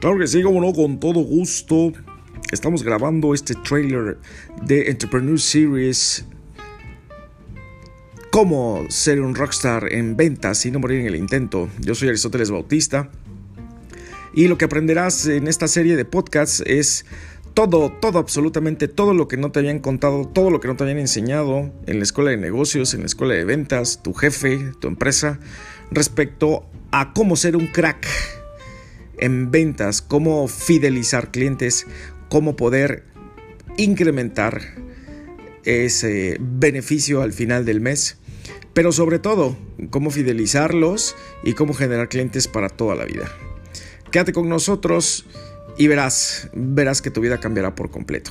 Claro que sí, como no, con todo gusto. Estamos grabando este trailer de Entrepreneur Series. Cómo ser un rockstar en ventas y no morir en el intento. Yo soy Aristóteles Bautista. Y lo que aprenderás en esta serie de podcasts es todo, todo, absolutamente todo lo que no te habían contado, todo lo que no te habían enseñado en la escuela de negocios, en la escuela de ventas, tu jefe, tu empresa, respecto a cómo ser un crack en ventas, cómo fidelizar clientes, cómo poder incrementar ese beneficio al final del mes, pero sobre todo cómo fidelizarlos y cómo generar clientes para toda la vida. Quédate con nosotros y verás, verás que tu vida cambiará por completo.